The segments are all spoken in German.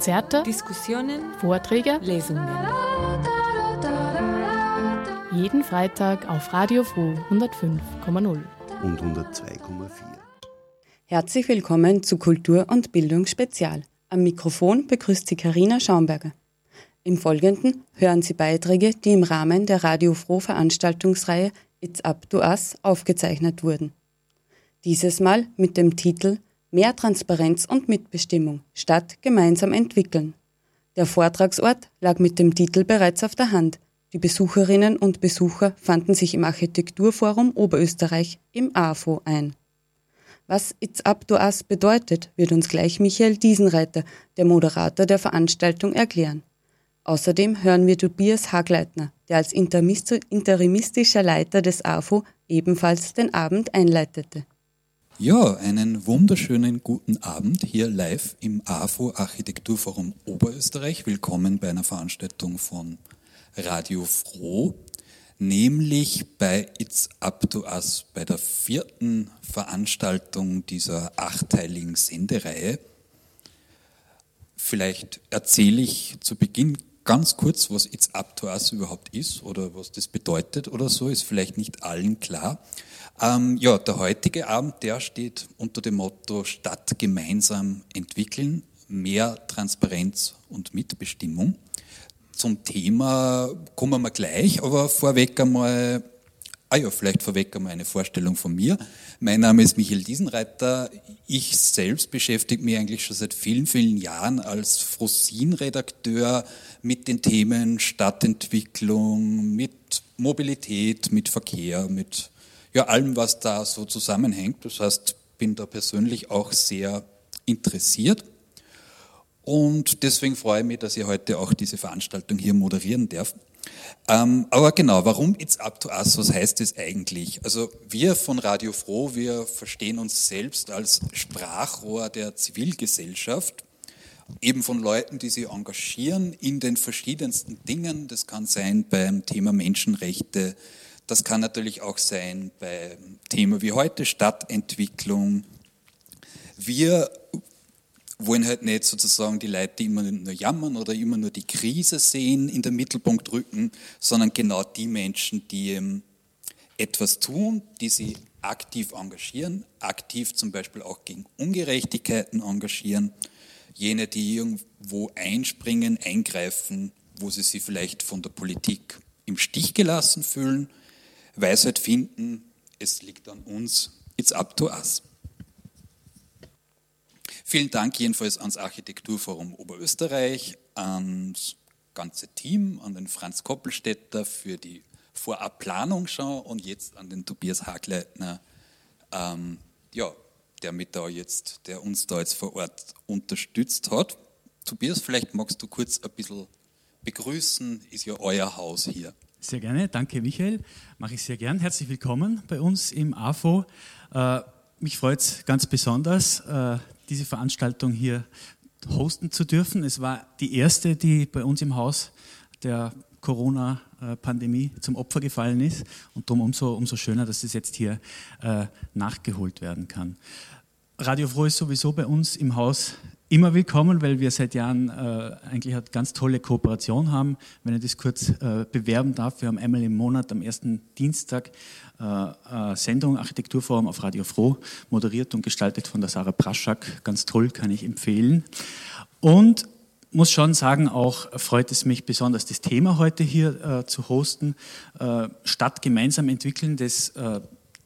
Konzerte, Diskussionen, Vorträge, Lesungen. Jeden Freitag auf Radio Froh 105,0 und 102,4. Herzlich willkommen zu Kultur und Bildung Spezial. Am Mikrofon begrüßt Sie Karina Schaumberger. Im Folgenden hören Sie Beiträge, die im Rahmen der Radio Froh Veranstaltungsreihe It's Up to Us aufgezeichnet wurden. Dieses Mal mit dem Titel Mehr Transparenz und Mitbestimmung statt gemeinsam entwickeln. Der Vortragsort lag mit dem Titel bereits auf der Hand. Die Besucherinnen und Besucher fanden sich im Architekturforum Oberösterreich im AFO ein. Was It's Up to Us bedeutet, wird uns gleich Michael Diesenreiter, der Moderator der Veranstaltung, erklären. Außerdem hören wir Tobias Hagleitner, der als interimistischer Leiter des AFO ebenfalls den Abend einleitete. Ja, einen wunderschönen guten Abend hier live im AFO Architekturforum Oberösterreich. Willkommen bei einer Veranstaltung von Radio Froh, nämlich bei It's Up to Us, bei der vierten Veranstaltung dieser achteiligen Sendereihe. Vielleicht erzähle ich zu Beginn ganz kurz, was It's Up to Us überhaupt ist oder was das bedeutet oder so, ist vielleicht nicht allen klar. Ähm, ja, der heutige Abend, der steht unter dem Motto Stadt gemeinsam entwickeln, mehr Transparenz und Mitbestimmung. Zum Thema kommen wir gleich, aber vorweg einmal, ah ja, vielleicht vorweg einmal eine Vorstellung von mir. Mein Name ist Michael Diesenreiter. Ich selbst beschäftige mich eigentlich schon seit vielen, vielen Jahren als Frosin-Redakteur mit den Themen Stadtentwicklung, mit Mobilität, mit Verkehr, mit ja, allem, was da so zusammenhängt. Das heißt, bin da persönlich auch sehr interessiert. Und deswegen freue ich mich, dass ich heute auch diese Veranstaltung hier moderieren darf. Ähm, aber genau, warum It's Up to Us? Was heißt das eigentlich? Also wir von Radio Froh, wir verstehen uns selbst als Sprachrohr der Zivilgesellschaft, eben von Leuten, die sich engagieren in den verschiedensten Dingen. Das kann sein beim Thema Menschenrechte, das kann natürlich auch sein bei Themen wie heute Stadtentwicklung. Wir wollen halt nicht sozusagen die Leute, die immer nur jammern oder immer nur die Krise sehen, in den Mittelpunkt rücken, sondern genau die Menschen, die etwas tun, die sich aktiv engagieren, aktiv zum Beispiel auch gegen Ungerechtigkeiten engagieren, jene, die irgendwo einspringen, eingreifen, wo sie sich vielleicht von der Politik im Stich gelassen fühlen Weisheit finden, es liegt an uns, it's up to us. Vielen Dank jedenfalls ans Architekturforum Oberösterreich, ans ganze Team, an den Franz Koppelstädter für die Vorabplanung schon und jetzt an den Tobias Hagleitner, ähm, ja, der, mit da jetzt, der uns da jetzt vor Ort unterstützt hat. Tobias, vielleicht magst du kurz ein bisschen begrüßen, ist ja euer Haus hier. Sehr gerne, danke Michael, mache ich sehr gern. Herzlich willkommen bei uns im AFO. Äh, mich freut es ganz besonders, äh, diese Veranstaltung hier hosten zu dürfen. Es war die erste, die bei uns im Haus der Corona-Pandemie zum Opfer gefallen ist und darum umso, umso schöner, dass es jetzt hier äh, nachgeholt werden kann. Radio Froh ist sowieso bei uns im Haus immer willkommen, weil wir seit Jahren äh, eigentlich eine ganz tolle Kooperation haben. Wenn ich das kurz äh, bewerben darf, wir haben einmal im Monat am ersten Dienstag äh, Sendung Architekturforum auf Radio Froh, moderiert und gestaltet von der Sarah Praschak. Ganz toll, kann ich empfehlen. Und muss schon sagen, auch freut es mich besonders, das Thema heute hier äh, zu hosten. Äh, Stadt gemeinsam entwickeln, das äh,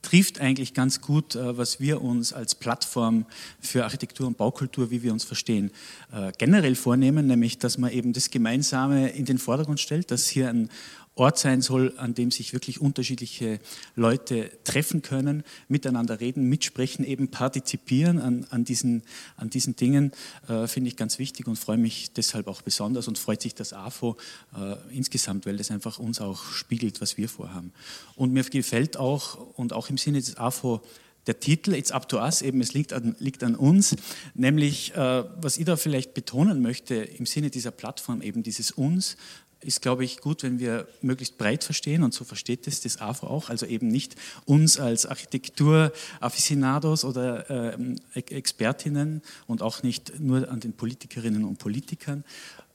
trifft eigentlich ganz gut, äh, was wir uns als Plattform für Architektur und Baukultur, wie wir uns verstehen, äh, generell vornehmen, nämlich dass man eben das Gemeinsame in den Vordergrund stellt, dass hier ein Ort sein soll, an dem sich wirklich unterschiedliche Leute treffen können, miteinander reden, mitsprechen, eben partizipieren an, an, diesen, an diesen Dingen, äh, finde ich ganz wichtig und freue mich deshalb auch besonders und freut sich das AFO äh, insgesamt, weil das einfach uns auch spiegelt, was wir vorhaben. Und mir gefällt auch, und auch im Sinne des AFO, der Titel It's up to us, eben es liegt an, liegt an uns, nämlich äh, was ich da vielleicht betonen möchte im Sinne dieser Plattform, eben dieses uns, ist, glaube ich, gut, wenn wir möglichst breit verstehen und so versteht es das AFO auch, also eben nicht uns als Architektur-Afficionados oder äh, Expertinnen und auch nicht nur an den Politikerinnen und Politikern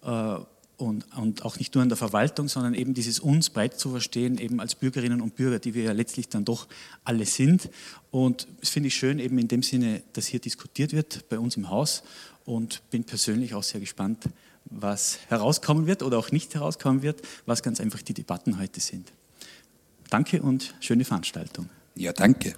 äh, und, und auch nicht nur an der Verwaltung, sondern eben dieses uns breit zu verstehen, eben als Bürgerinnen und Bürger, die wir ja letztlich dann doch alle sind. Und das finde ich schön, eben in dem Sinne, dass hier diskutiert wird bei uns im Haus und bin persönlich auch sehr gespannt, was herauskommen wird oder auch nicht herauskommen wird, was ganz einfach die Debatten heute sind. Danke und schöne Veranstaltung. Ja, danke.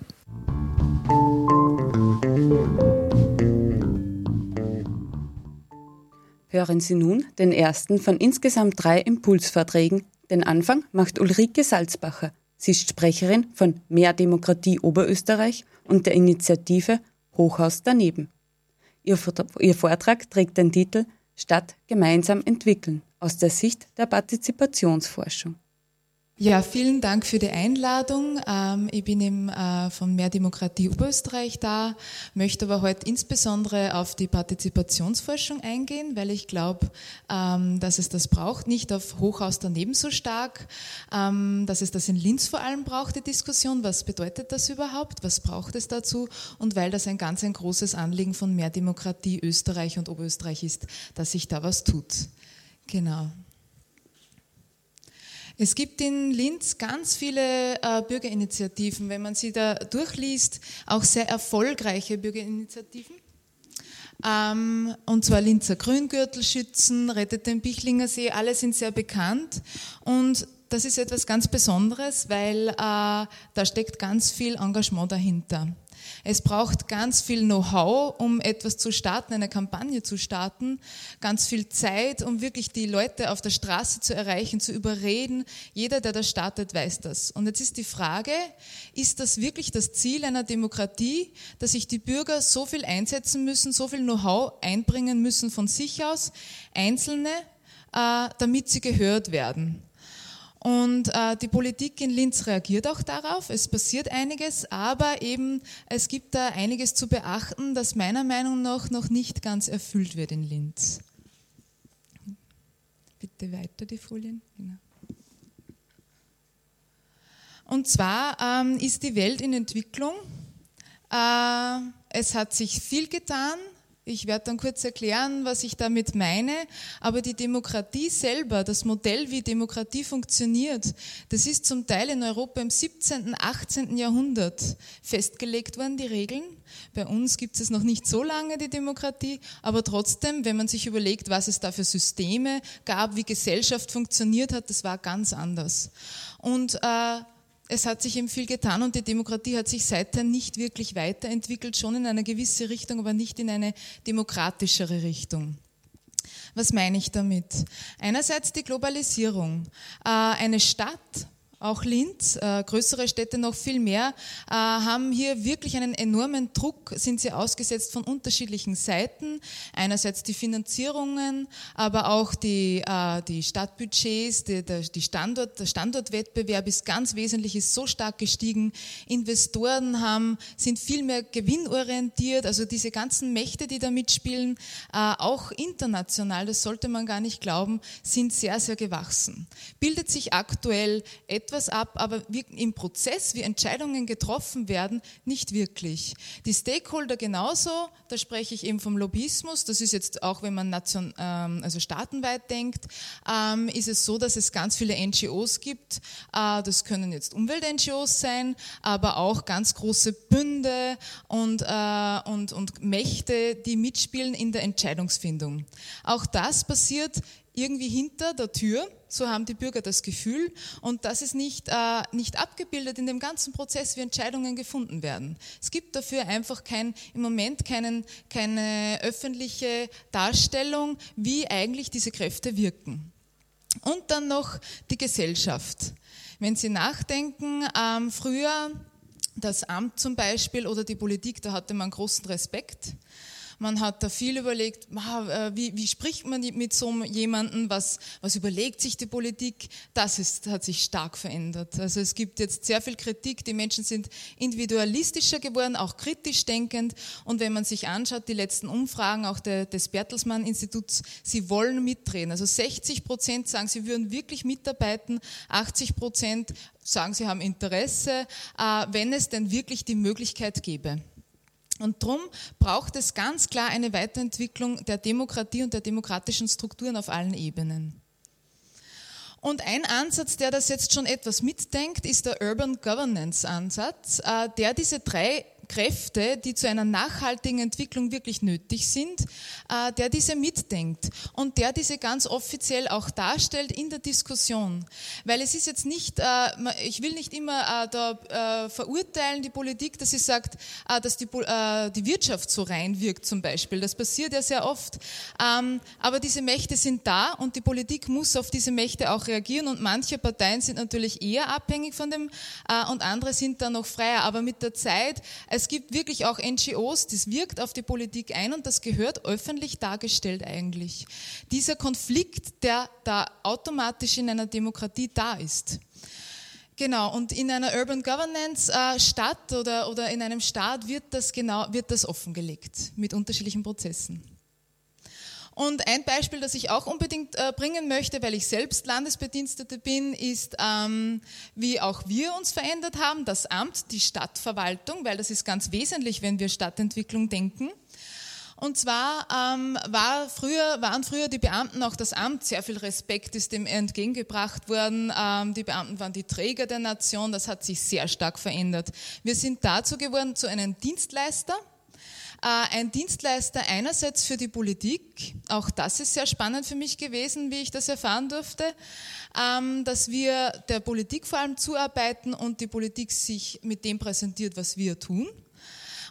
Hören Sie nun den ersten von insgesamt drei Impulsvorträgen. Den Anfang macht Ulrike Salzbacher. Sie ist Sprecherin von Mehr Demokratie Oberösterreich und der Initiative Hochhaus daneben. Ihr, Vortrag trägt den Titel Stadt gemeinsam entwickeln aus der Sicht der Partizipationsforschung. Ja, vielen Dank für die Einladung. Ähm, ich bin im, äh, von Mehr Demokratie Oberösterreich da, möchte aber heute insbesondere auf die Partizipationsforschung eingehen, weil ich glaube, ähm, dass es das braucht, nicht auf Hochhaus daneben so stark, ähm, dass es das in Linz vor allem braucht, die Diskussion, was bedeutet das überhaupt, was braucht es dazu und weil das ein ganz ein großes Anliegen von Mehr Demokratie Österreich und Oberösterreich ist, dass sich da was tut. Genau. Es gibt in Linz ganz viele äh, Bürgerinitiativen, wenn man sie da durchliest, auch sehr erfolgreiche Bürgerinitiativen. Ähm, und zwar Linzer Grüngürtelschützen, Rettet den Bichlinger See, alle sind sehr bekannt. Und das ist etwas ganz Besonderes, weil äh, da steckt ganz viel Engagement dahinter. Es braucht ganz viel Know-how, um etwas zu starten, eine Kampagne zu starten, ganz viel Zeit, um wirklich die Leute auf der Straße zu erreichen, zu überreden. Jeder, der das startet, weiß das. Und jetzt ist die Frage, ist das wirklich das Ziel einer Demokratie, dass sich die Bürger so viel einsetzen müssen, so viel Know-how einbringen müssen von sich aus, Einzelne, äh, damit sie gehört werden? Und äh, die Politik in Linz reagiert auch darauf. Es passiert einiges, aber eben es gibt da einiges zu beachten, das meiner Meinung nach noch nicht ganz erfüllt wird in Linz. Bitte weiter die Folien. Genau. Und zwar ähm, ist die Welt in Entwicklung. Äh, es hat sich viel getan. Ich werde dann kurz erklären, was ich damit meine. Aber die Demokratie selber, das Modell, wie Demokratie funktioniert, das ist zum Teil in Europa im 17., 18. Jahrhundert festgelegt worden, die Regeln. Bei uns gibt es noch nicht so lange die Demokratie, aber trotzdem, wenn man sich überlegt, was es da für Systeme gab, wie Gesellschaft funktioniert hat, das war ganz anders. Und äh, es hat sich eben viel getan und die Demokratie hat sich seither nicht wirklich weiterentwickelt, schon in eine gewisse Richtung, aber nicht in eine demokratischere Richtung. Was meine ich damit? Einerseits die Globalisierung. Äh, eine Stadt auch Linz, äh, größere Städte noch viel mehr, äh, haben hier wirklich einen enormen Druck, sind sie ausgesetzt von unterschiedlichen Seiten. Einerseits die Finanzierungen, aber auch die, äh, die Stadtbudgets, die, der, die Standort, der Standortwettbewerb ist ganz wesentlich, ist so stark gestiegen. Investoren haben, sind viel mehr gewinnorientiert, also diese ganzen Mächte, die da mitspielen, äh, auch international, das sollte man gar nicht glauben, sind sehr, sehr gewachsen. Bildet sich aktuell etwas etwas ab, aber im Prozess, wie Entscheidungen getroffen werden, nicht wirklich. Die Stakeholder genauso, da spreche ich eben vom Lobbyismus, das ist jetzt auch, wenn man nation, ähm, also staatenweit denkt, ähm, ist es so, dass es ganz viele NGOs gibt, äh, das können jetzt Umwelt-NGOs sein, aber auch ganz große Bünde und, äh, und, und Mächte, die mitspielen in der Entscheidungsfindung. Auch das passiert irgendwie hinter der Tür, so haben die Bürger das Gefühl, und das ist nicht, äh, nicht abgebildet in dem ganzen Prozess, wie Entscheidungen gefunden werden. Es gibt dafür einfach kein, im Moment keinen, keine öffentliche Darstellung, wie eigentlich diese Kräfte wirken. Und dann noch die Gesellschaft. Wenn Sie nachdenken, ähm, früher das Amt zum Beispiel oder die Politik, da hatte man großen Respekt. Man hat da viel überlegt, äh, wie, wie spricht man mit so jemandem, was, was überlegt sich die Politik? Das ist, hat sich stark verändert. Also es gibt jetzt sehr viel Kritik, die Menschen sind individualistischer geworden, auch kritisch denkend. Und wenn man sich anschaut, die letzten Umfragen auch der, des Bertelsmann Instituts, sie wollen mitreden. Also 60 Prozent sagen, sie würden wirklich mitarbeiten, 80 Prozent sagen, sie haben Interesse, äh, wenn es denn wirklich die Möglichkeit gäbe. Und darum braucht es ganz klar eine Weiterentwicklung der Demokratie und der demokratischen Strukturen auf allen Ebenen. Und ein Ansatz, der das jetzt schon etwas mitdenkt, ist der Urban Governance Ansatz, äh, der diese drei Kräfte, die zu einer nachhaltigen Entwicklung wirklich nötig sind, äh, der diese mitdenkt und der diese ganz offiziell auch darstellt in der Diskussion. Weil es ist jetzt nicht, äh, ich will nicht immer äh, da verurteilen die Politik, dass sie sagt, dass die, Wirtschaft so rein wirkt zum Beispiel. Das passiert ja sehr oft. Ähm, aber diese Mächte sind da und die Politik muss auf diese Mächte auch reagieren und manche Parteien sind natürlich eher abhängig von dem und andere sind dann noch freier. Aber mit der Zeit, es gibt wirklich auch NGOs, das wirkt auf die Politik ein und das gehört öffentlich dargestellt eigentlich. Dieser Konflikt, der da automatisch in einer Demokratie da ist. Genau, und in einer Urban Governance äh, Stadt oder, oder in einem Staat wird das genau, wird das offengelegt mit unterschiedlichen Prozessen. Und ein Beispiel, das ich auch unbedingt äh, bringen möchte, weil ich selbst Landesbedienstete bin, ist, ähm, wie auch wir uns verändert haben, das Amt, die Stadtverwaltung, weil das ist ganz wesentlich, wenn wir Stadtentwicklung denken. Und zwar ähm, war früher, waren früher die Beamten auch das Amt, sehr viel Respekt ist dem entgegengebracht worden. Ähm, die Beamten waren die Träger der Nation, das hat sich sehr stark verändert. Wir sind dazu geworden zu einem Dienstleister ein Dienstleister einerseits für die Politik, auch das ist sehr spannend für mich gewesen, wie ich das erfahren durfte, ähm, dass wir der Politik vor allem zuarbeiten und die Politik sich mit dem präsentiert, was wir tun.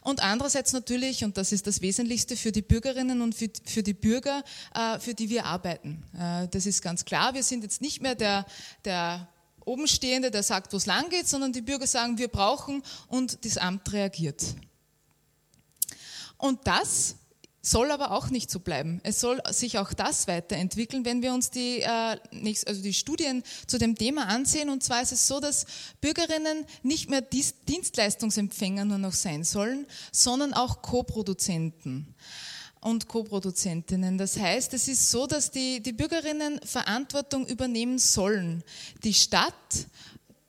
Und andererseits natürlich, und das ist das Wesentlichste, für die Bürgerinnen und für, die Bürger, äh, für die wir arbeiten. Äh, das ist ganz klar. Wir sind jetzt nicht mehr der, der Obenstehende, der sagt, wo es lang geht, sondern die Bürger sagen, wir brauchen und das Amt reagiert. Und das soll aber auch nicht so bleiben. Es soll sich auch das weiterentwickeln, wenn wir uns die, äh, also die Studien zu dem Thema ansehen. Und zwar ist es so, dass Bürgerinnen nicht mehr Dienstleistungsempfänger nur noch sein sollen, sondern auch Co-Produzenten und Co-Produzentinnen. Das heißt, es ist so, dass die, die Bürgerinnen Verantwortung übernehmen sollen. Die Stadt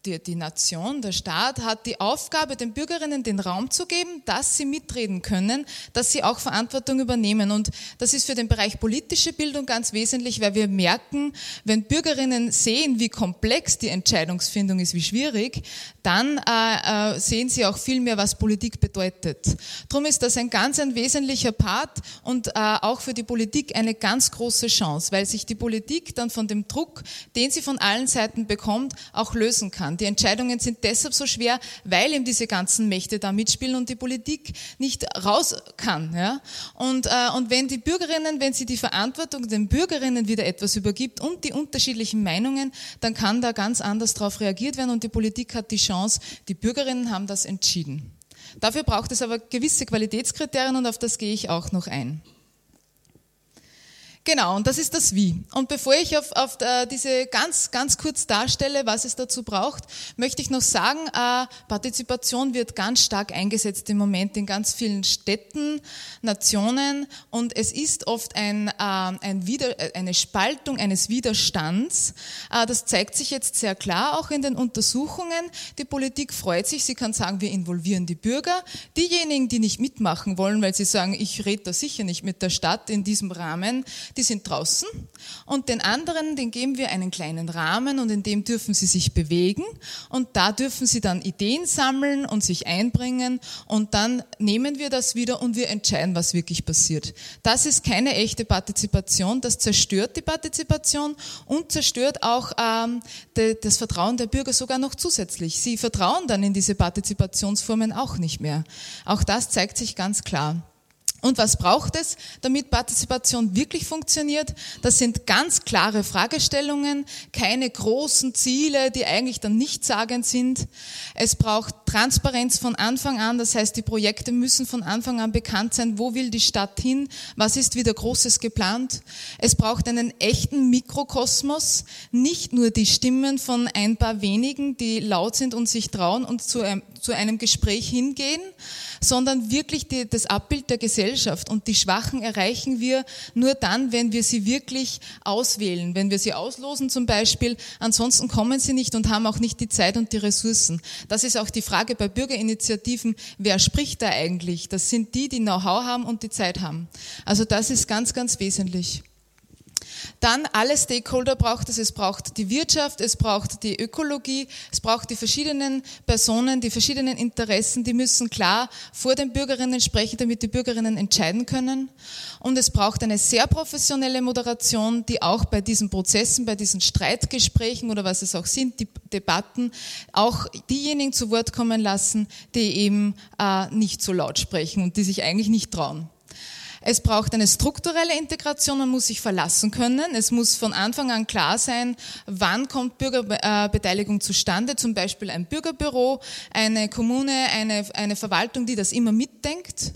die, die Nation, der Staat hat die Aufgabe, den Bürgerinnen den Raum zu geben, dass sie mitreden können, dass sie auch Verantwortung übernehmen. Und das ist für den Bereich politische Bildung ganz wesentlich, weil wir merken, wenn Bürgerinnen sehen, wie komplex die Entscheidungsfindung ist, wie schwierig, dann äh, äh, sehen sie auch viel mehr, was Politik bedeutet. Darum ist das ein ganz ein wesentlicher Part und äh, auch für die Politik eine ganz große Chance, weil sich die Politik dann von dem Druck, den sie von allen Seiten bekommt, auch lösen kann kann. Die Entscheidungen sind deshalb so schwer, weil eben diese ganzen Mächte da mitspielen und die Politik nicht raus kann. Ja? Und, äh, und wenn die Bürgerinnen, wenn sie die Verantwortung den Bürgerinnen wieder etwas übergibt und die unterschiedlichen Meinungen, dann kann da ganz anders darauf reagiert werden und die Politik hat die Chance, die Bürgerinnen haben das entschieden. Dafür braucht es aber gewisse Qualitätskriterien und auf das gehe ich auch noch ein. Genau, und das ist das Wie. Und bevor ich auf, auf äh, diese ganz, ganz kurz darstelle, was es dazu braucht, möchte ich noch sagen, äh, Partizipation wird ganz stark eingesetzt im Moment in ganz vielen Städten, Nationen und es ist oft ein, äh, ein Wider, äh, eine Spaltung eines Widerstands. Äh, das zeigt sich jetzt sehr klar auch in den Untersuchungen. Die Politik freut sich, sie kann sagen, wir involvieren die Bürger. Diejenigen, die nicht mitmachen wollen, weil sie sagen, ich rede da sicher nicht mit der Stadt in diesem Rahmen, die sind draußen und den anderen, den geben wir einen kleinen Rahmen und in dem dürfen sie sich bewegen und da dürfen sie dann Ideen sammeln und sich einbringen und dann nehmen wir das wieder und wir entscheiden, was wirklich passiert. Das ist keine echte Partizipation, das zerstört die Partizipation und zerstört auch ähm, de, das Vertrauen der Bürger sogar noch zusätzlich. Sie vertrauen dann in diese Partizipationsformen auch nicht mehr. Auch das zeigt sich ganz klar. Und was braucht es, damit Partizipation wirklich funktioniert? Das sind ganz klare Fragestellungen, keine großen Ziele, die eigentlich dann nichtssagend sind. Es braucht Transparenz von Anfang an, das heißt, die Projekte müssen von Anfang an bekannt sein, wo will die Stadt hin, was ist wieder Großes geplant. Es braucht einen echten Mikrokosmos, nicht nur die Stimmen von ein paar wenigen, die laut sind und sich trauen und zu einem, zu einem Gespräch hingehen, sondern wirklich die, das Abbild der Gesellschaft. Und die Schwachen erreichen wir nur dann, wenn wir sie wirklich auswählen, wenn wir sie auslosen zum Beispiel. Ansonsten kommen sie nicht und haben auch nicht die Zeit und die Ressourcen. Das ist auch die Frage bei Bürgerinitiativen, wer spricht da eigentlich? Das sind die, die Know-how haben und die Zeit haben. Also das ist ganz, ganz wesentlich. Dann alle Stakeholder braucht es. Es braucht die Wirtschaft, es braucht die Ökologie, es braucht die verschiedenen Personen, die verschiedenen Interessen, die müssen klar vor den Bürgerinnen sprechen, damit die Bürgerinnen entscheiden können. Und es braucht eine sehr professionelle Moderation, die auch bei diesen Prozessen, bei diesen Streitgesprächen oder was es auch sind, die Debatten, auch diejenigen zu Wort kommen lassen, die eben äh, nicht so laut sprechen und die sich eigentlich nicht trauen. Es braucht eine strukturelle Integration, man muss sich verlassen können. Es muss von Anfang an klar sein, wann kommt Bürgerbeteiligung zustande, zum Beispiel ein Bürgerbüro, eine Kommune, eine, eine Verwaltung, die das immer mitdenkt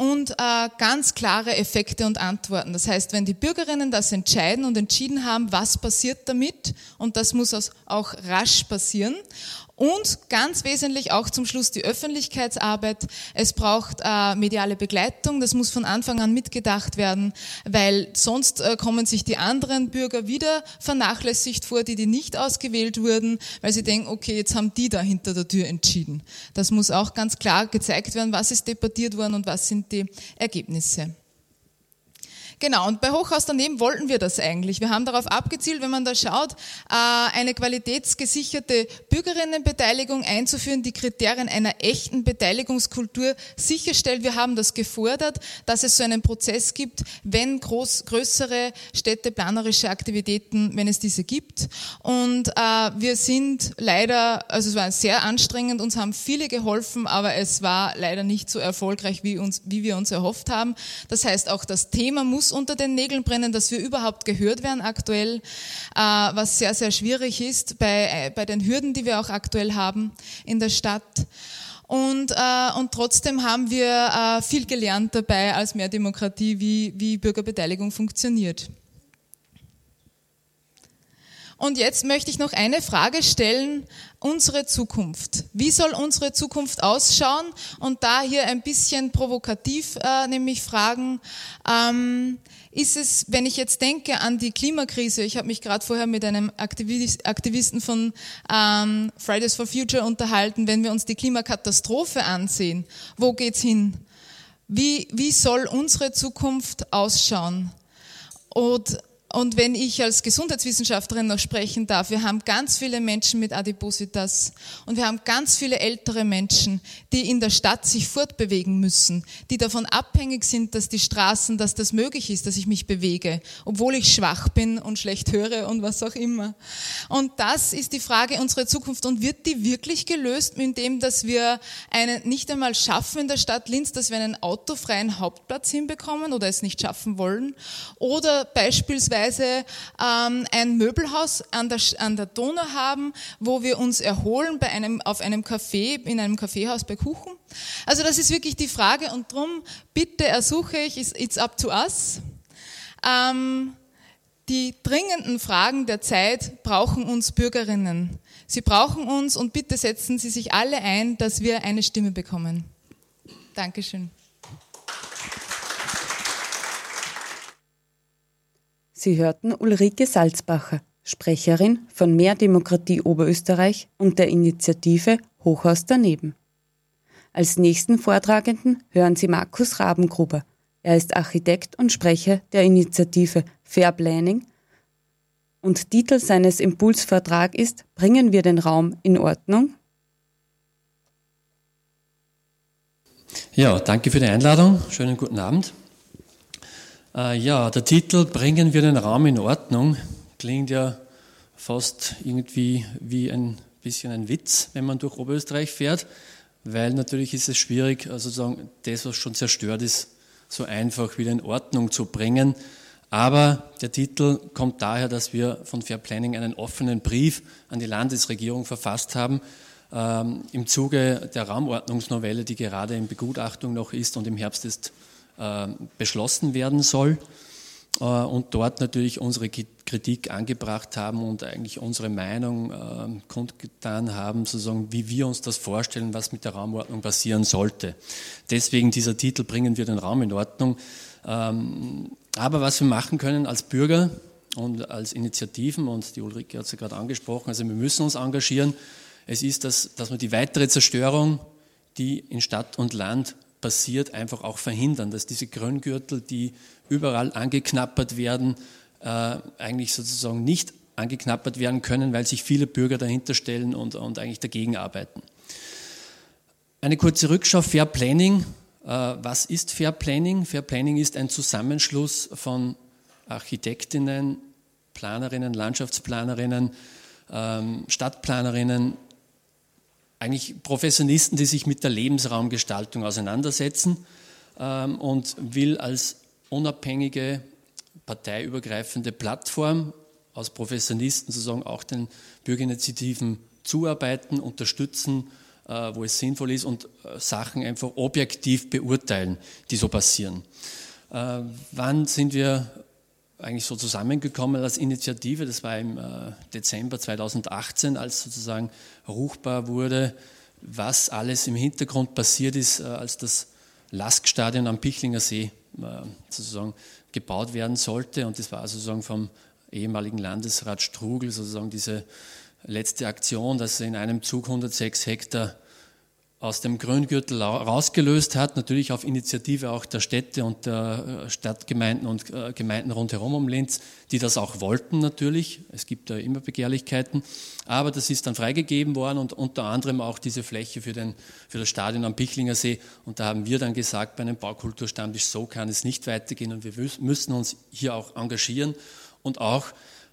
und äh, ganz klare Effekte und Antworten. Das heißt, wenn die Bürgerinnen das entscheiden und entschieden haben, was passiert damit, und das muss auch rasch passieren, und ganz wesentlich auch zum Schluss die Öffentlichkeitsarbeit. Es braucht äh, mediale Begleitung, das muss von Anfang an mitgedacht werden, weil sonst äh, kommen sich die anderen Bürger wieder vernachlässigt vor, die, die nicht ausgewählt wurden, weil sie denken, okay, jetzt haben die da hinter der Tür entschieden. Das muss auch ganz klar gezeigt werden, was ist debattiert worden und was sind die Ergebnisse. Genau, und bei Hochhaus daneben wollten wir das eigentlich. Wir haben darauf abgezielt, wenn man da schaut, äh, eine qualitätsgesicherte Bürgerinnenbeteiligung einzuführen, die Kriterien einer echten Beteiligungskultur sicherstellt. Wir haben das gefordert, dass es so einen Prozess gibt, wenn groß, größere städteplanerische Aktivitäten, wenn es diese gibt. Und äh, wir sind leider, also es war sehr anstrengend, uns haben viele geholfen, aber es war leider nicht so erfolgreich, wie, uns, wie wir uns erhofft haben. Das heißt, auch das Thema muss unter den Nägeln brennen, dass wir überhaupt gehört werden aktuell, äh, was sehr, sehr schwierig ist bei, äh, bei den Hürden, die wir auch aktuell haben in der Stadt. Und, äh, und trotzdem haben wir viel gelernt dabei als mehr Demokratie, wie, wie Bürgerbeteiligung funktioniert. Und jetzt möchte ich noch eine Frage stellen, unsere Zukunft. Wie soll unsere Zukunft ausschauen? Und da hier ein bisschen provokativ äh, nämlich fragen, ähm, ist es, wenn ich jetzt denke an die Klimakrise, ich habe mich gerade vorher mit einem Aktivisten von ähm, Fridays for Future unterhalten, wenn wir uns die Klimakatastrophe ansehen, wo geht's hin? Wie, wie soll unsere Zukunft ausschauen? Und und wenn ich als Gesundheitswissenschaftlerin noch sprechen darf, wir haben ganz viele Menschen mit Adipositas und wir haben ganz viele ältere Menschen, die in der Stadt sich fortbewegen müssen, die davon abhängig sind, dass die Straßen, dass das möglich ist, dass ich mich bewege, obwohl ich schwach bin und schlecht höre und was auch immer. Und das ist die Frage unserer Zukunft und wird die wirklich gelöst, indem dass wir einen, nicht einmal schaffen in der Stadt Linz, dass wir einen autofreien Hauptplatz hinbekommen oder es nicht schaffen wollen oder beispielsweise beispielsweise ähm, ein Möbelhaus an der, an der Donau haben, wo wir uns erholen bei einem, auf einem Café, in einem Kaffeehaus bei Kuchen. Also das ist wirklich die Frage und darum bitte ersuche ich, it's up to us. Ähm, die dringenden Fragen der Zeit brauchen uns Bürgerinnen. Sie brauchen uns und bitte setzen Sie sich alle ein, dass wir eine Stimme bekommen. Dankeschön. Sie hörten Ulrike Salzbacher, Sprecherin von Mehr Demokratie Oberösterreich und der Initiative Hochhaus daneben. Als nächsten Vortragenden hören Sie Markus Rabengruber. Er ist Architekt und Sprecher der Initiative Fair Planning und Titel seines Impulsvortrags ist Bringen wir den Raum in Ordnung? Ja, danke für die Einladung. Schönen guten Abend. Äh, ja, der Titel Bringen wir den Raum in Ordnung klingt ja fast irgendwie wie ein bisschen ein Witz, wenn man durch Oberösterreich fährt, weil natürlich ist es schwierig, also sozusagen das, was schon zerstört ist, so einfach wieder in Ordnung zu bringen. Aber der Titel kommt daher, dass wir von Fair Planning einen offenen Brief an die Landesregierung verfasst haben, ähm, im Zuge der Raumordnungsnovelle, die gerade in Begutachtung noch ist und im Herbst ist, beschlossen werden soll. Äh, und dort natürlich unsere Kritik angebracht haben und eigentlich unsere Meinung äh, kundgetan haben, sozusagen, wie wir uns das vorstellen, was mit der Raumordnung passieren sollte. Deswegen dieser Titel bringen wir den Raum in Ordnung. Ähm, aber was wir machen können als Bürger und als Initiativen, und die Ulrike hat es ja gerade angesprochen, also wir müssen uns engagieren, es ist, dass, dass wir die weitere Zerstörung, die in Stadt und Land passiert, einfach auch verhindern, dass diese Grüngürtel, die überall angeknappert werden, äh, eigentlich sozusagen nicht angeknappert werden können, weil sich viele Bürger dahinter stellen und, und eigentlich dagegen arbeiten. Eine kurze Rückschau, Fair Planning äh, was ist Fair Planning? Fair Planning ist ein Zusammenschluss von Architektinnen, Planerinnen, Landschaftsplanerinnen, ähm, Stadtplanerinnen, eigentlich Professionisten, die sich mit der Lebensraumgestaltung auseinandersetzen ähm, und will als unabhängige, parteiübergreifende Plattform aus Professionisten sozusagen auch den Bürgerinitiativen zuarbeiten, unterstützen, äh, wo es sinnvoll ist und äh, Sachen einfach objektiv beurteilen, die so passieren. Äh, wann sind wir eigentlich so zusammengekommen als Initiative? Das war im Dezember 2018, als sozusagen ruchbar wurde, was alles im Hintergrund passiert ist, als das Laskstadion am Pichlinger See sozusagen gebaut werden sollte. Und das war sozusagen vom ehemaligen Landesrat Strugel sozusagen diese letzte Aktion, dass in einem Zug 106 Hektar aus dem Grüngürtel rausgelöst hat, natürlich auf Initiative auch der Städte und der äh, Stadtgemeinden und äh, Gemeinden rundherum um Linz, die das auch wollten natürlich. Es gibt da immer Begehrlichkeiten. Aber das ist dann freigegeben worden und unter anderem auch diese Fläche für, den, für das Stadion am Pichlinger See. Und da haben wir dann gesagt, bei einem Baukulturstammtisch, so kann es nicht weitergehen und wir müssen uns hier auch engagieren und auch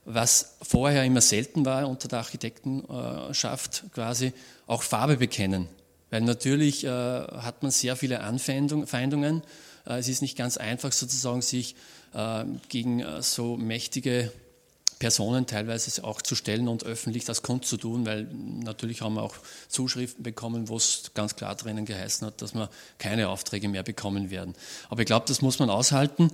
was vorher immer selten war unter der Architektenschaft quasi, auch Farbe bekennen. Weil natürlich äh, hat man sehr viele Anfeindungen. Äh, es ist nicht ganz einfach sozusagen, sich äh, gegen äh, so mächtige Personen teilweise auch zu stellen und öffentlich das kundzutun, weil natürlich haben wir auch Zuschriften bekommen, wo es ganz klar drinnen geheißen hat, dass wir keine Aufträge mehr bekommen werden. Aber ich glaube, das muss man aushalten.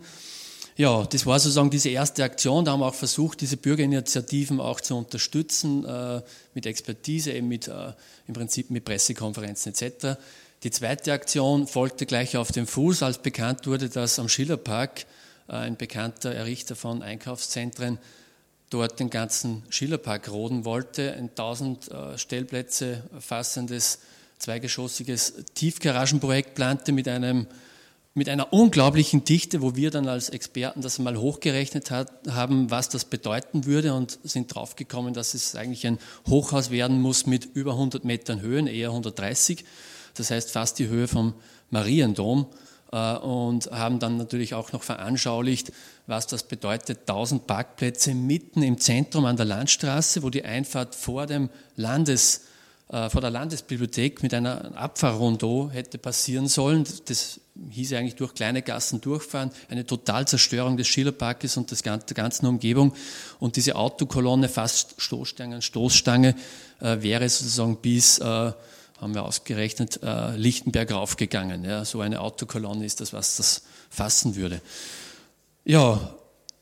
Ja, das war sozusagen diese erste Aktion. Da haben wir auch versucht, diese Bürgerinitiativen auch zu unterstützen, äh, mit Expertise, eben mit, äh, im Prinzip mit Pressekonferenzen etc. Die zweite Aktion folgte gleich auf dem Fuß, als bekannt wurde, dass am Schillerpark äh, ein bekannter Errichter von Einkaufszentren dort den ganzen Schillerpark roden wollte, ein 1000 äh, Stellplätze fassendes zweigeschossiges Tiefgaragenprojekt plante mit einem mit einer unglaublichen Dichte, wo wir dann als Experten das mal hochgerechnet hat, haben, was das bedeuten würde und sind draufgekommen, dass es eigentlich ein Hochhaus werden muss mit über 100 Metern Höhen, eher 130. Das heißt fast die Höhe vom Mariendom äh, und haben dann natürlich auch noch veranschaulicht, was das bedeutet. 1000 Parkplätze mitten im Zentrum an der Landstraße, wo die Einfahrt vor dem Landes vor der Landesbibliothek mit einer Abfahrrondo hätte passieren sollen. Das hieß eigentlich durch kleine Gassen durchfahren, eine Totalzerstörung des Schillerparkes und der ganzen Umgebung. Und diese Autokolonne, fast Stoßstange Stoßstange, äh, wäre sozusagen bis, äh, haben wir ausgerechnet, äh, Lichtenberg raufgegangen. Ja, so eine Autokolonne ist das, was das fassen würde. Ja,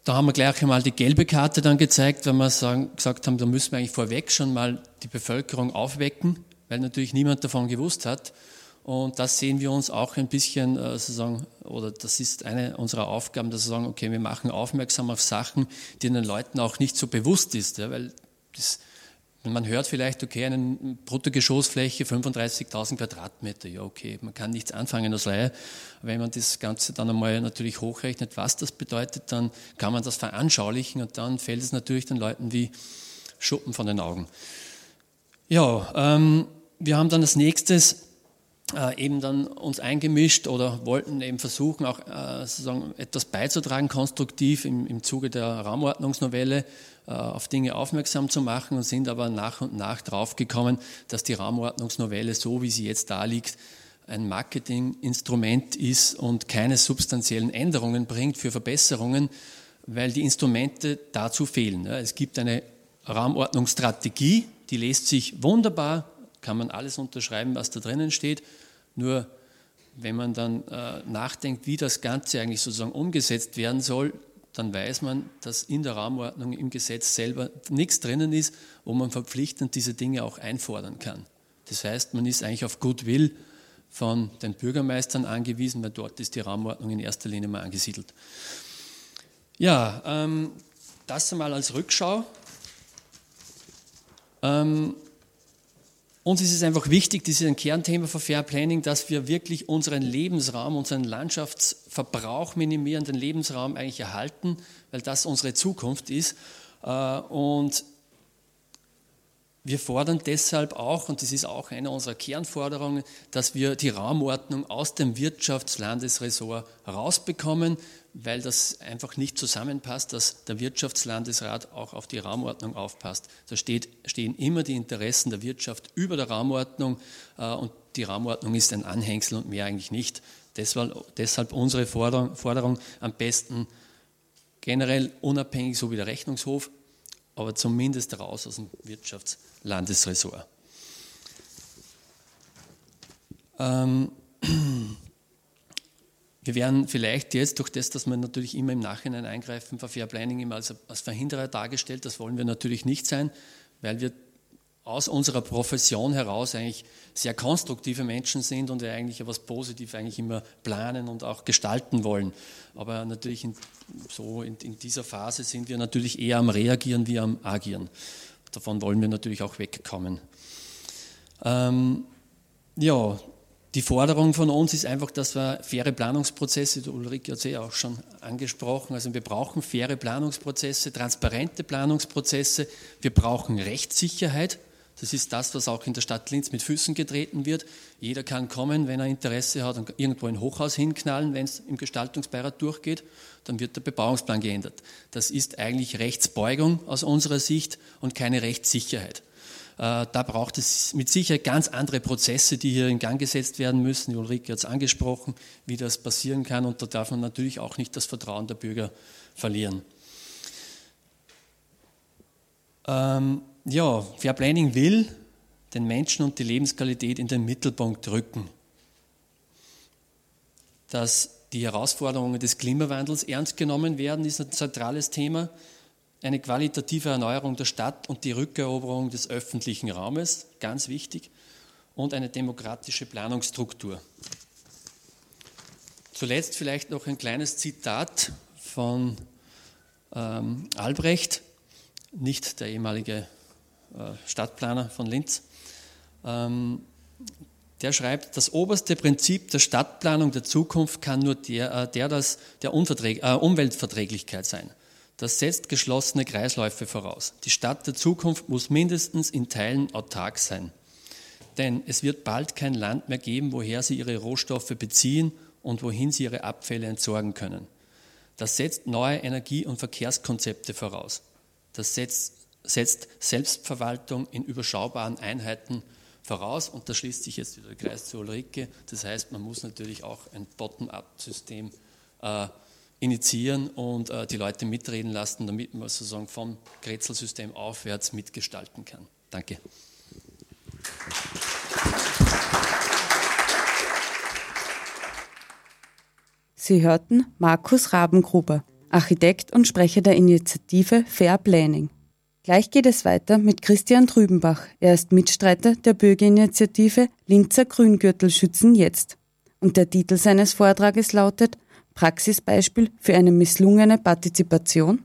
da haben wir gleich einmal die gelbe Karte dann gezeigt, wenn wir sagen, gesagt haben, da müssen wir eigentlich vorweg schon mal die Bevölkerung aufwecken, weil natürlich niemand davon gewusst hat. Und das sehen wir uns auch ein bisschen, äh, sozusagen, oder das ist eine unserer Aufgaben, dass wir sagen, okay, wir machen aufmerksam auf Sachen, die den Leuten auch nicht so bewusst ist, ja, weil das, man hört vielleicht, okay, eine Bruttogeschossfläche 35.000 Quadratmeter, ja okay, man kann nichts anfangen als Laie. Wenn man das Ganze dann einmal natürlich hochrechnet, was das bedeutet, dann kann man das veranschaulichen und dann fällt es natürlich den Leuten wie Schuppen von den Augen. Ja, ähm, wir haben dann als nächstes äh, eben dann uns eingemischt oder wollten eben versuchen, auch äh, sozusagen etwas beizutragen, konstruktiv im, im Zuge der Raumordnungsnovelle äh, auf Dinge aufmerksam zu machen und sind aber nach und nach draufgekommen, dass die Raumordnungsnovelle, so wie sie jetzt da liegt, ein Marketinginstrument ist und keine substanziellen Änderungen bringt für Verbesserungen, weil die Instrumente dazu fehlen. Es gibt eine Raumordnungsstrategie, die lässt sich wunderbar, kann man alles unterschreiben, was da drinnen steht, nur wenn man dann äh, nachdenkt, wie das Ganze eigentlich sozusagen umgesetzt werden soll, dann weiß man, dass in der Raumordnung im Gesetz selber nichts drinnen ist, wo man verpflichtend diese Dinge auch einfordern kann. Das heißt, man ist eigentlich auf Goodwill von den Bürgermeistern angewiesen, weil dort ist die Raumordnung in erster Linie mal angesiedelt. Ja, ähm, das einmal als Rückschau. Ähm, uns ist es einfach wichtig, das ist ein Kernthema für Fair Planning, dass wir wirklich unseren Lebensraum, unseren Landschaftsverbrauch minimieren, den Lebensraum eigentlich erhalten, weil das unsere Zukunft ist. Äh, und wir fordern deshalb auch, und das ist auch eine unserer Kernforderungen, dass wir die Raumordnung aus dem Wirtschaftslandesressort rausbekommen weil das einfach nicht zusammenpasst, dass der Wirtschaftslandesrat auch auf die Raumordnung aufpasst. Da steht, stehen immer die Interessen der Wirtschaft über der Raumordnung äh, und die Raumordnung ist ein Anhängsel und mehr eigentlich nicht. Deshalb, deshalb unsere Forderung, Forderung am besten generell unabhängig, so wie der Rechnungshof, aber zumindest raus aus dem Wirtschaftslandesressort. Ähm, wir werden vielleicht jetzt durch das, dass wir natürlich immer im Nachhinein eingreifen, Fair Planning immer als, als Verhinderer dargestellt. Das wollen wir natürlich nicht sein, weil wir aus unserer Profession heraus eigentlich sehr konstruktive Menschen sind und wir eigentlich etwas positiv eigentlich immer planen und auch gestalten wollen. Aber natürlich in, so in, in dieser Phase sind wir natürlich eher am Reagieren wie am Agieren. Davon wollen wir natürlich auch wegkommen. Ähm, ja, die Forderung von uns ist einfach, dass wir faire Planungsprozesse, der Ulrike hat es ja auch schon angesprochen, also wir brauchen faire Planungsprozesse, transparente Planungsprozesse, wir brauchen Rechtssicherheit. Das ist das, was auch in der Stadt Linz mit Füßen getreten wird. Jeder kann kommen, wenn er Interesse hat und irgendwo ein Hochhaus hinknallen, wenn es im Gestaltungsbeirat durchgeht, dann wird der Bebauungsplan geändert. Das ist eigentlich Rechtsbeugung aus unserer Sicht und keine Rechtssicherheit. Äh, da braucht es mit Sicherheit ganz andere Prozesse, die hier in Gang gesetzt werden müssen. Die Ulrike hat es angesprochen, wie das passieren kann. Und da darf man natürlich auch nicht das Vertrauen der Bürger verlieren. Ähm, ja, Fair Planning will den Menschen und die Lebensqualität in den Mittelpunkt rücken. Dass die Herausforderungen des Klimawandels ernst genommen werden, ist ein zentrales Thema eine qualitative Erneuerung der Stadt und die Rückeroberung des öffentlichen Raumes, ganz wichtig, und eine demokratische Planungsstruktur. Zuletzt vielleicht noch ein kleines Zitat von ähm, Albrecht, nicht der ehemalige Stadtplaner von Linz. Ähm, der schreibt, das oberste Prinzip der Stadtplanung der Zukunft kann nur der, äh, der, das, der äh, Umweltverträglichkeit sein. Das setzt geschlossene Kreisläufe voraus. Die Stadt der Zukunft muss mindestens in Teilen autark sein. Denn es wird bald kein Land mehr geben, woher sie ihre Rohstoffe beziehen und wohin sie ihre Abfälle entsorgen können. Das setzt neue Energie- und Verkehrskonzepte voraus. Das setzt, setzt Selbstverwaltung in überschaubaren Einheiten voraus und da schließt sich jetzt wieder der Kreis zu Ulrike. Das heißt, man muss natürlich auch ein Bottom-up-System äh, initiieren und äh, die Leute mitreden lassen, damit man sozusagen vom Grätzelsystem aufwärts mitgestalten kann. Danke. Sie hörten Markus Rabengruber, Architekt und Sprecher der Initiative Fair Planning. Gleich geht es weiter mit Christian Trübenbach. Er ist Mitstreiter der Bürgerinitiative Linzer Grüngürtel schützen jetzt. Und der Titel seines Vortrages lautet Praxisbeispiel für eine misslungene Partizipation?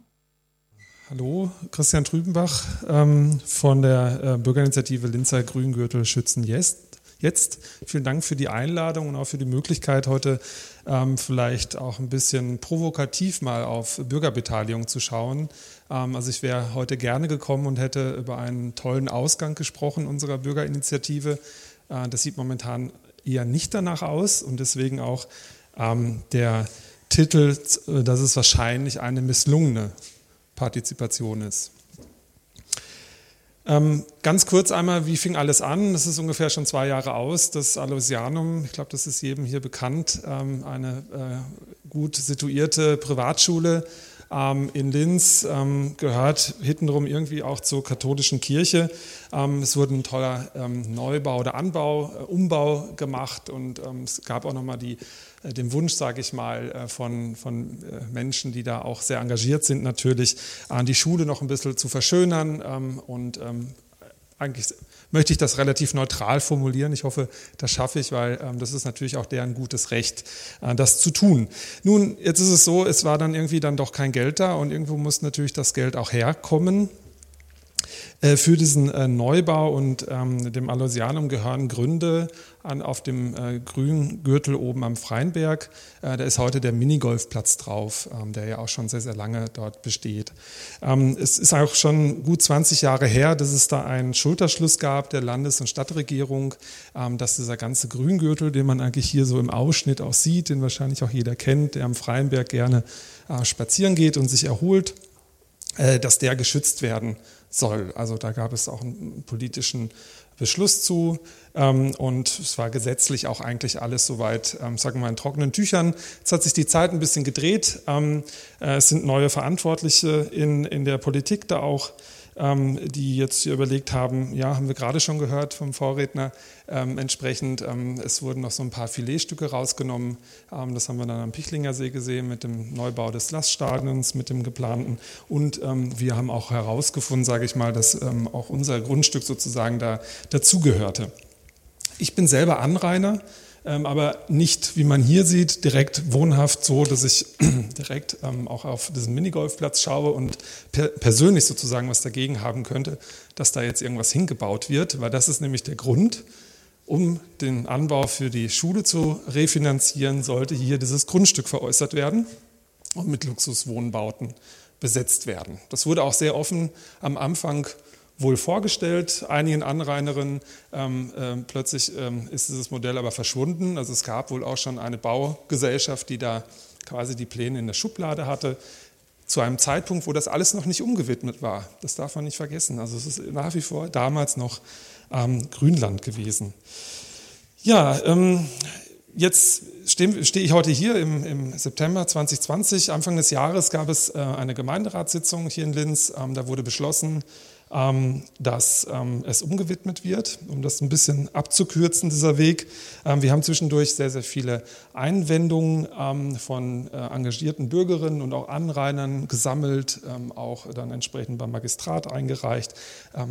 Hallo, Christian Trübenbach ähm, von der äh, Bürgerinitiative Linzer Grüngürtel Schützen Jetzt. Jetzt vielen Dank für die Einladung und auch für die Möglichkeit, heute ähm, vielleicht auch ein bisschen provokativ mal auf Bürgerbeteiligung zu schauen. Ähm, also ich wäre heute gerne gekommen und hätte über einen tollen Ausgang gesprochen unserer Bürgerinitiative. Äh, das sieht momentan eher nicht danach aus und deswegen auch ähm, der Titel, äh, dass es wahrscheinlich eine misslungene Partizipation ist. Ähm, ganz kurz einmal, wie fing alles an? Das ist ungefähr schon zwei Jahre aus. Das Aloysianum, ich glaube, das ist jedem hier bekannt, eine äh, gut situierte Privatschule ähm, in Linz, ähm, gehört hintenrum irgendwie auch zur katholischen Kirche. Ähm, es wurde ein toller ähm, Neubau oder Anbau, äh, Umbau gemacht und es gab auch nochmal die äh, den Wunsch, sage ich mal, äh, von, von äh, Menschen, die da auch sehr engagiert sind, natürlich die Schule noch ein bisschen zu verschönern. Ähm, und ähm, eigentlich möchte ich das relativ neutral formulieren. Ich hoffe, das schaffe ich, weil ähm, das ist natürlich auch deren gutes Recht, das zu tun. Nun, jetzt ist es so, es war dann irgendwie dann doch kein Geld da und irgendwo muss natürlich das Geld auch herkommen. Äh, für diesen äh, Neubau und ähm, dem Aloysianum gehören Gründe an, auf dem äh, grünen Gürtel oben am Freienberg. Äh, da ist heute der Minigolfplatz drauf, ähm, der ja auch schon sehr, sehr lange dort besteht. Ähm, es ist auch schon gut 20 Jahre her, dass es da einen Schulterschluss gab der Landes- und Stadtregierung, ähm, dass dieser ganze Grüngürtel, den man eigentlich hier so im Ausschnitt auch sieht, den wahrscheinlich auch jeder kennt, der am Freienberg gerne äh, spazieren geht und sich erholt, dass der geschützt werden soll. Also da gab es auch einen politischen Beschluss zu ähm, und es war gesetzlich auch eigentlich alles soweit, ähm, sagen wir mal, in trockenen Tüchern. Jetzt hat sich die Zeit ein bisschen gedreht. Ähm, äh, es sind neue Verantwortliche in, in der Politik da auch ähm, die jetzt hier überlegt haben, ja, haben wir gerade schon gehört vom Vorredner, ähm, entsprechend, ähm, es wurden noch so ein paar Filetstücke rausgenommen. Ähm, das haben wir dann am Pichlinger See gesehen mit dem Neubau des Laststadions, mit dem geplanten. Und ähm, wir haben auch herausgefunden, sage ich mal, dass ähm, auch unser Grundstück sozusagen da dazugehörte. Ich bin selber Anrainer aber nicht, wie man hier sieht, direkt wohnhaft so, dass ich direkt ähm, auch auf diesen Minigolfplatz schaue und per persönlich sozusagen was dagegen haben könnte, dass da jetzt irgendwas hingebaut wird, weil das ist nämlich der Grund, um den Anbau für die Schule zu refinanzieren, sollte hier dieses Grundstück veräußert werden und mit Luxuswohnbauten besetzt werden. Das wurde auch sehr offen am Anfang wohl vorgestellt, einigen Anrainerinnen. Ähm, äh, plötzlich ähm, ist dieses Modell aber verschwunden. Also es gab wohl auch schon eine Baugesellschaft, die da quasi die Pläne in der Schublade hatte, zu einem Zeitpunkt, wo das alles noch nicht umgewidmet war. Das darf man nicht vergessen. Also es ist nach wie vor damals noch ähm, Grünland gewesen. Ja, ähm, jetzt stehe steh ich heute hier im, im, September 2020. Anfang des Jahres gab es äh, eine Gemeinderatssitzung hier in Linz. Ähm, da wurde beschlossen, dass ähm, es umgewidmet wird, um das ein bisschen abzukürzen, dieser Weg. Ähm, wir haben zwischendurch sehr, sehr viele Einwendungen von äh, engagierten Bürgerinnen und auch Anrainern gesammelt, auch dann entsprechend beim Magistrat eingereicht.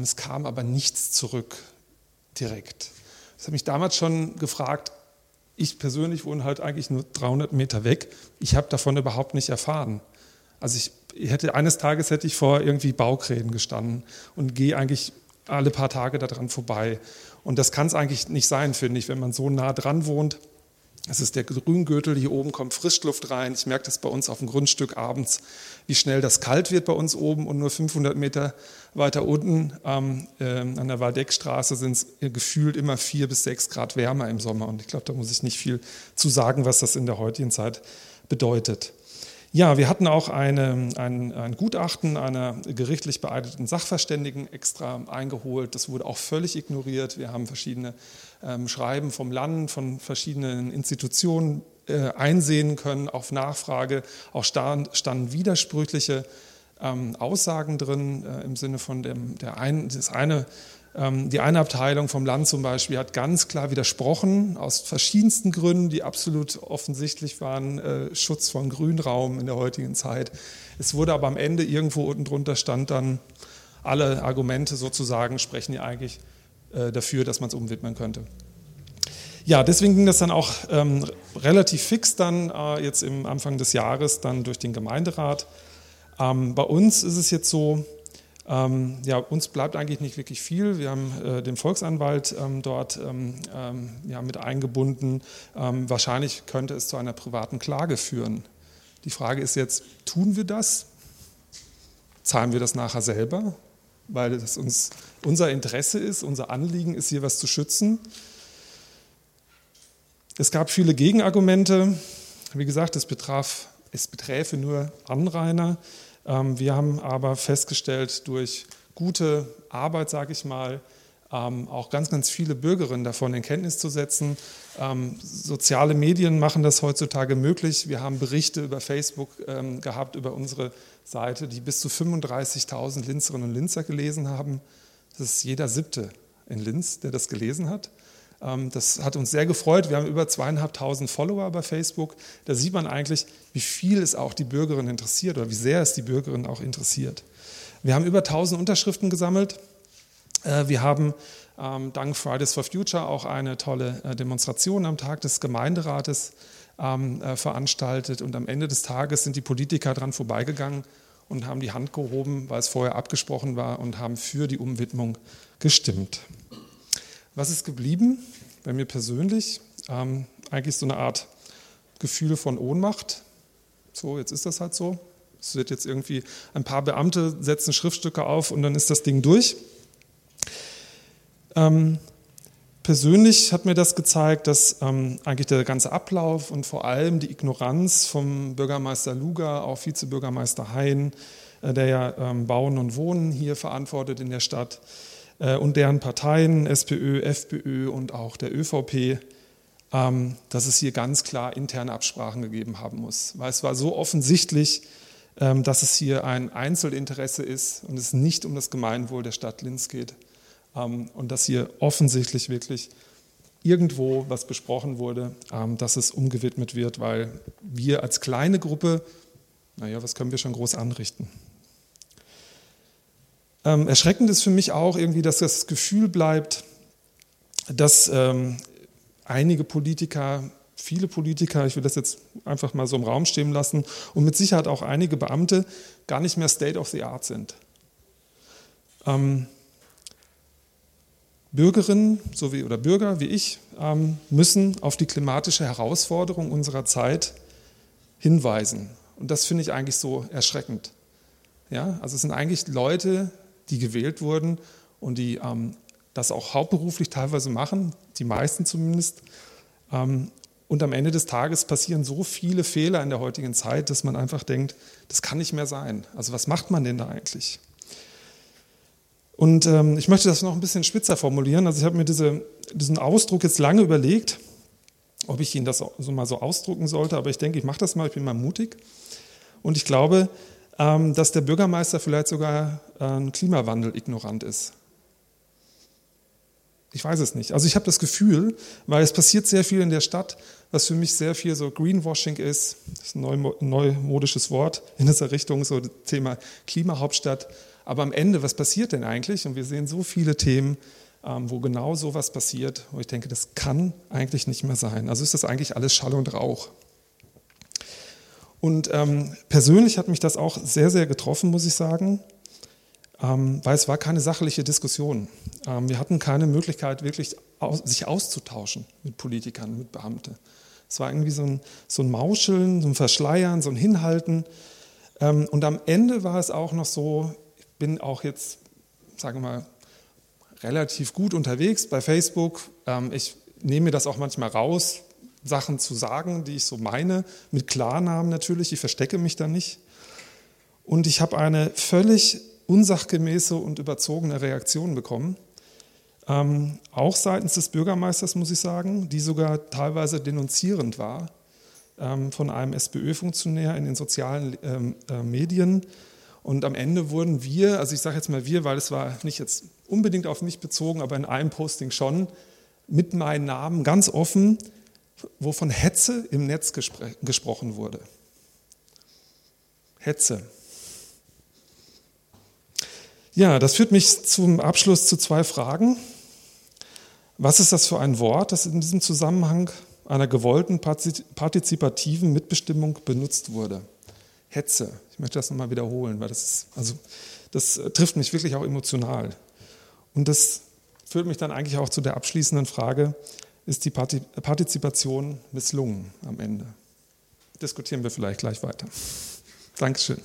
Es kam aber nichts zurück direkt. Das habe mich damals schon gefragt, ich persönlich wohne halt eigentlich nur 300 Meter weg. Ich habe davon überhaupt nicht erfahren. Also ich hätte, eines Tages hätte ich vor irgendwie Baukränen gestanden und gehe eigentlich alle paar Tage daran vorbei. Und das kann es eigentlich nicht sein, finde ich, wenn man so nah dran wohnt. Es ist der Grüngürtel, hier oben kommt Frischluft rein. Ich merke das bei uns auf dem Grundstück abends, wie schnell das kalt wird bei uns oben und nur 500 Meter weiter unten ähm, äh, an der Waldeckstraße sind es gefühlt immer vier bis sechs Grad wärmer im Sommer. Und ich glaube, da muss ich nicht viel zu sagen, was das in der heutigen Zeit bedeutet. Ja, wir hatten auch eine, ein, ein, Gutachten einer gerichtlich beeideten Sachverständigen extra eingeholt. Das wurde auch völlig ignoriert. Wir haben verschiedene ähm, Schreiben vom Land, von verschiedenen Institutionen äh, einsehen können auf Nachfrage. Auch stand, standen widersprüchliche ähm, Aussagen drin äh, im Sinne von dem, der ein, das eine die eine Abteilung vom Land zum Beispiel hat ganz klar widersprochen, aus verschiedensten Gründen, die absolut offensichtlich waren, äh, Schutz von Grünraum in der heutigen Zeit. Es wurde aber am Ende irgendwo unten drunter stand dann, alle Argumente sozusagen sprechen ja eigentlich äh, dafür, dass man es umwidmen könnte. Ja, deswegen ging das dann auch ähm, relativ fix dann äh, jetzt im Anfang des Jahres dann durch den Gemeinderat. Ähm, bei uns ist es jetzt so, ähm, ja, uns bleibt eigentlich nicht wirklich viel. Wir haben äh, den Volksanwalt ähm, dort ähm, ähm ja, mit eingebunden. Ähm, wahrscheinlich könnte es zu einer privaten Klage führen. Die Frage ist jetzt, tun wir das? Zahlen wir das nachher selber? Weil das uns unser Interesse ist, unser Anliegen ist, hier was zu schützen. Es gab viele Gegenargumente. Wie gesagt, es, betraf, es beträfe nur Anrainer. Ähm, wir haben aber festgestellt durch gute Arbeit, sage ich mal, ähm, auch ganz, ganz viele Bürgerinnen davon in Kenntnis zu setzen. Ähm, soziale Medien machen das heutzutage möglich. Wir haben Berichte über Facebook gehabt, über unsere Seite, die bis zu 35.000 Linzerinnen und Linzer gelesen haben. Das ist jeder siebte in Linz, der das gelesen hat. Ähm, das hat uns sehr gefreut. Wir haben über zweieinhalbtausend Follower bei Facebook. Da sieht man eigentlich, wie viel es auch die Bürgerinnen interessiert oder wie sehr es die Bürgerinnen auch interessiert. Wir haben über 1000 Unterschriften gesammelt. Äh, wir haben ähm, dank Fridays for Future auch eine tolle äh, Demonstration am Tag des Gemeinderates ähm, äh, veranstaltet. Und am Ende des Tages sind die Politiker dran vorbeigegangen und haben die Hand gehoben, weil es vorher abgesprochen war, und haben für die Umwidmung gestimmt. Was ist geblieben? Bei mir persönlich ähm, eigentlich so eine Art Gefühl von Ohnmacht. So, jetzt ist das halt so. Es wird jetzt irgendwie, ein paar Beamte setzen Schriftstücke auf und dann ist das Ding durch. Ähm, persönlich hat mir das gezeigt, dass ähm, eigentlich der ganze Ablauf und vor allem die Ignoranz vom Bürgermeister Luger, auch Vizebürgermeister Hein, äh, der ja ähm, Bauen und Wohnen hier verantwortet in der Stadt, und deren Parteien, SPÖ, FPÖ und auch der ÖVP, ähm, dass es hier ganz klar interne Absprachen gegeben haben muss. Weil es war so offensichtlich, ähm, dass es hier ein Einzelinteresse ist und es nicht um das Gemeinwohl der Stadt Linz geht. Ähm, und dass hier offensichtlich wirklich irgendwo was besprochen wurde, dass es umgewidmet wird, weil wir als kleine Gruppe, naja, was können wir schon groß anrichten? Ähm, erschreckend ist für mich auch irgendwie, dass das Gefühl bleibt, dass einige Politiker, viele Politiker, ich will das jetzt einfach mal so im Raum stehen lassen, und mit Sicherheit auch einige Beamte gar nicht mehr State of the Art sind. Bürgerinnen so wie, oder Bürger wie ich ähm, müssen auf die klimatische Herausforderung unserer Zeit hinweisen. Und das finde ich eigentlich so erschreckend. Ja, also es sind eigentlich Leute, die gewählt wurden und die ähm, das auch hauptberuflich teilweise machen, die meisten zumindest. Ähm, und am Ende des Tages passieren so viele Fehler in der heutigen Zeit, dass man einfach denkt, das kann nicht mehr sein. Also was macht man denn da eigentlich? Und ähm, ich möchte das noch ein bisschen spitzer formulieren. Also ich habe mir diese, diesen Ausdruck jetzt lange überlegt, ob ich ihn das so mal so ausdrucken sollte, aber ich denke, ich mache das mal, ich bin mal mutig. Und ich glaube, dass der Bürgermeister vielleicht sogar äh, ein Klimawandel-ignorant ist. Ich weiß es nicht. Also ich habe das Gefühl, weil es passiert sehr viel in der Stadt, was für mich sehr viel so Greenwashing ist, das ist ein neumodisches Wort in dieser Richtung, so das Thema Klimahauptstadt. Aber am Ende, was passiert denn eigentlich? Und wir sehen so viele Themen, ähm, wo genau so was passiert, wo ich denke, das kann eigentlich nicht mehr sein. Also ist das eigentlich alles Schall und Rauch. Und ähm, persönlich hat mich das auch sehr, sehr getroffen, muss ich sagen, ähm, weil es war keine sachliche Diskussion. Ähm, wir hatten keine Möglichkeit, wirklich aus, sich auszutauschen mit Politikern, mit Beamten. Es war irgendwie so ein, so ein Mauscheln, so ein Verschleiern, so ein Hinhalten. Ähm, und am Ende war es auch noch so, bin auch jetzt, sage mal, relativ gut unterwegs bei Facebook. Ähm, ich nehme mir das auch manchmal raus, Sachen zu sagen, die ich so meine, mit Klarnamen natürlich, ich verstecke mich da nicht. Und ich habe eine völlig unsachgemäße und überzogene Reaktion bekommen, ähm, auch seitens des Bürgermeisters, muss ich sagen, die sogar teilweise denunzierend war ähm, von einem SPÖ-Funktionär in den sozialen ähm, äh, Medien, und am Ende wurden wir, also ich sage jetzt mal wir, weil es war nicht jetzt unbedingt auf mich bezogen, aber in einem Posting schon, mit meinem Namen ganz offen, wo von Hetze im Netz gespr gesprochen wurde. Hetze. Ja, das führt mich zum Abschluss zu zwei Fragen. Was ist das für ein Wort, das in diesem Zusammenhang einer gewollten partizipativen Mitbestimmung benutzt wurde? Hetze. Ich möchte das nochmal wiederholen, weil das, ist, also, das trifft mich wirklich auch emotional. Und das führt mich dann eigentlich auch zu der abschließenden Frage, ist die Partizipation misslungen am Ende? Diskutieren wir vielleicht gleich weiter. Dankeschön.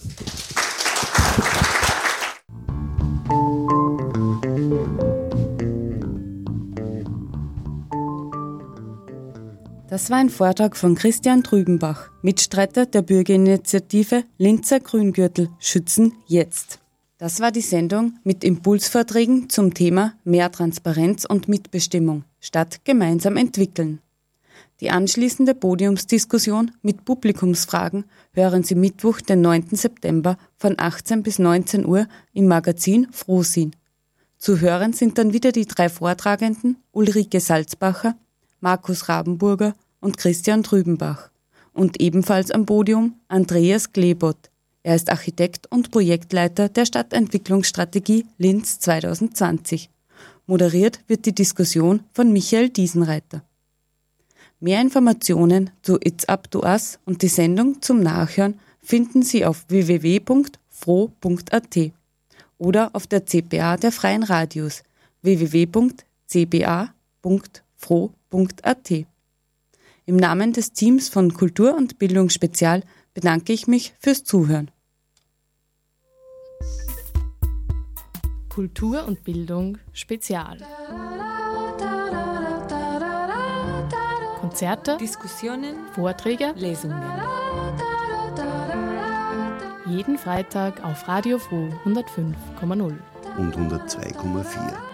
Das war ein Vortrag von Christian Trübenbach, Mitstreiter der Bürgerinitiative Linzer Grüngürtel Schützen jetzt. Das war die Sendung mit Impulsvorträgen zum Thema Mehr Transparenz und Mitbestimmung statt gemeinsam entwickeln. Die anschließende Podiumsdiskussion mit Publikumsfragen hören Sie Mittwoch, den 9. September von 18 bis 19 Uhr im Magazin Frohsinn. Zu hören sind dann wieder die drei Vortragenden Ulrike Salzbacher, Markus Rabenburger und Christian Trübenbach. Und ebenfalls am Podium Andreas Glebot, er ist Architekt und Projektleiter der Stadtentwicklungsstrategie Linz 2020. Moderiert wird die Diskussion von Michael Diesenreiter. Mehr Informationen zu It's Up to Us und die Sendung zum Nachhören finden Sie auf www.fro.at oder auf der CPA der Freien Radios www.cba.fro.at. Im Namen des Teams von Kultur und Bildung Spezial bedanke ich mich fürs Zuhören. Kultur und Bildung Spezial. Konzerte, Diskussionen, Vorträge, Lesungen. Jeden Freitag auf Radio Froh 105,0 und 102,4.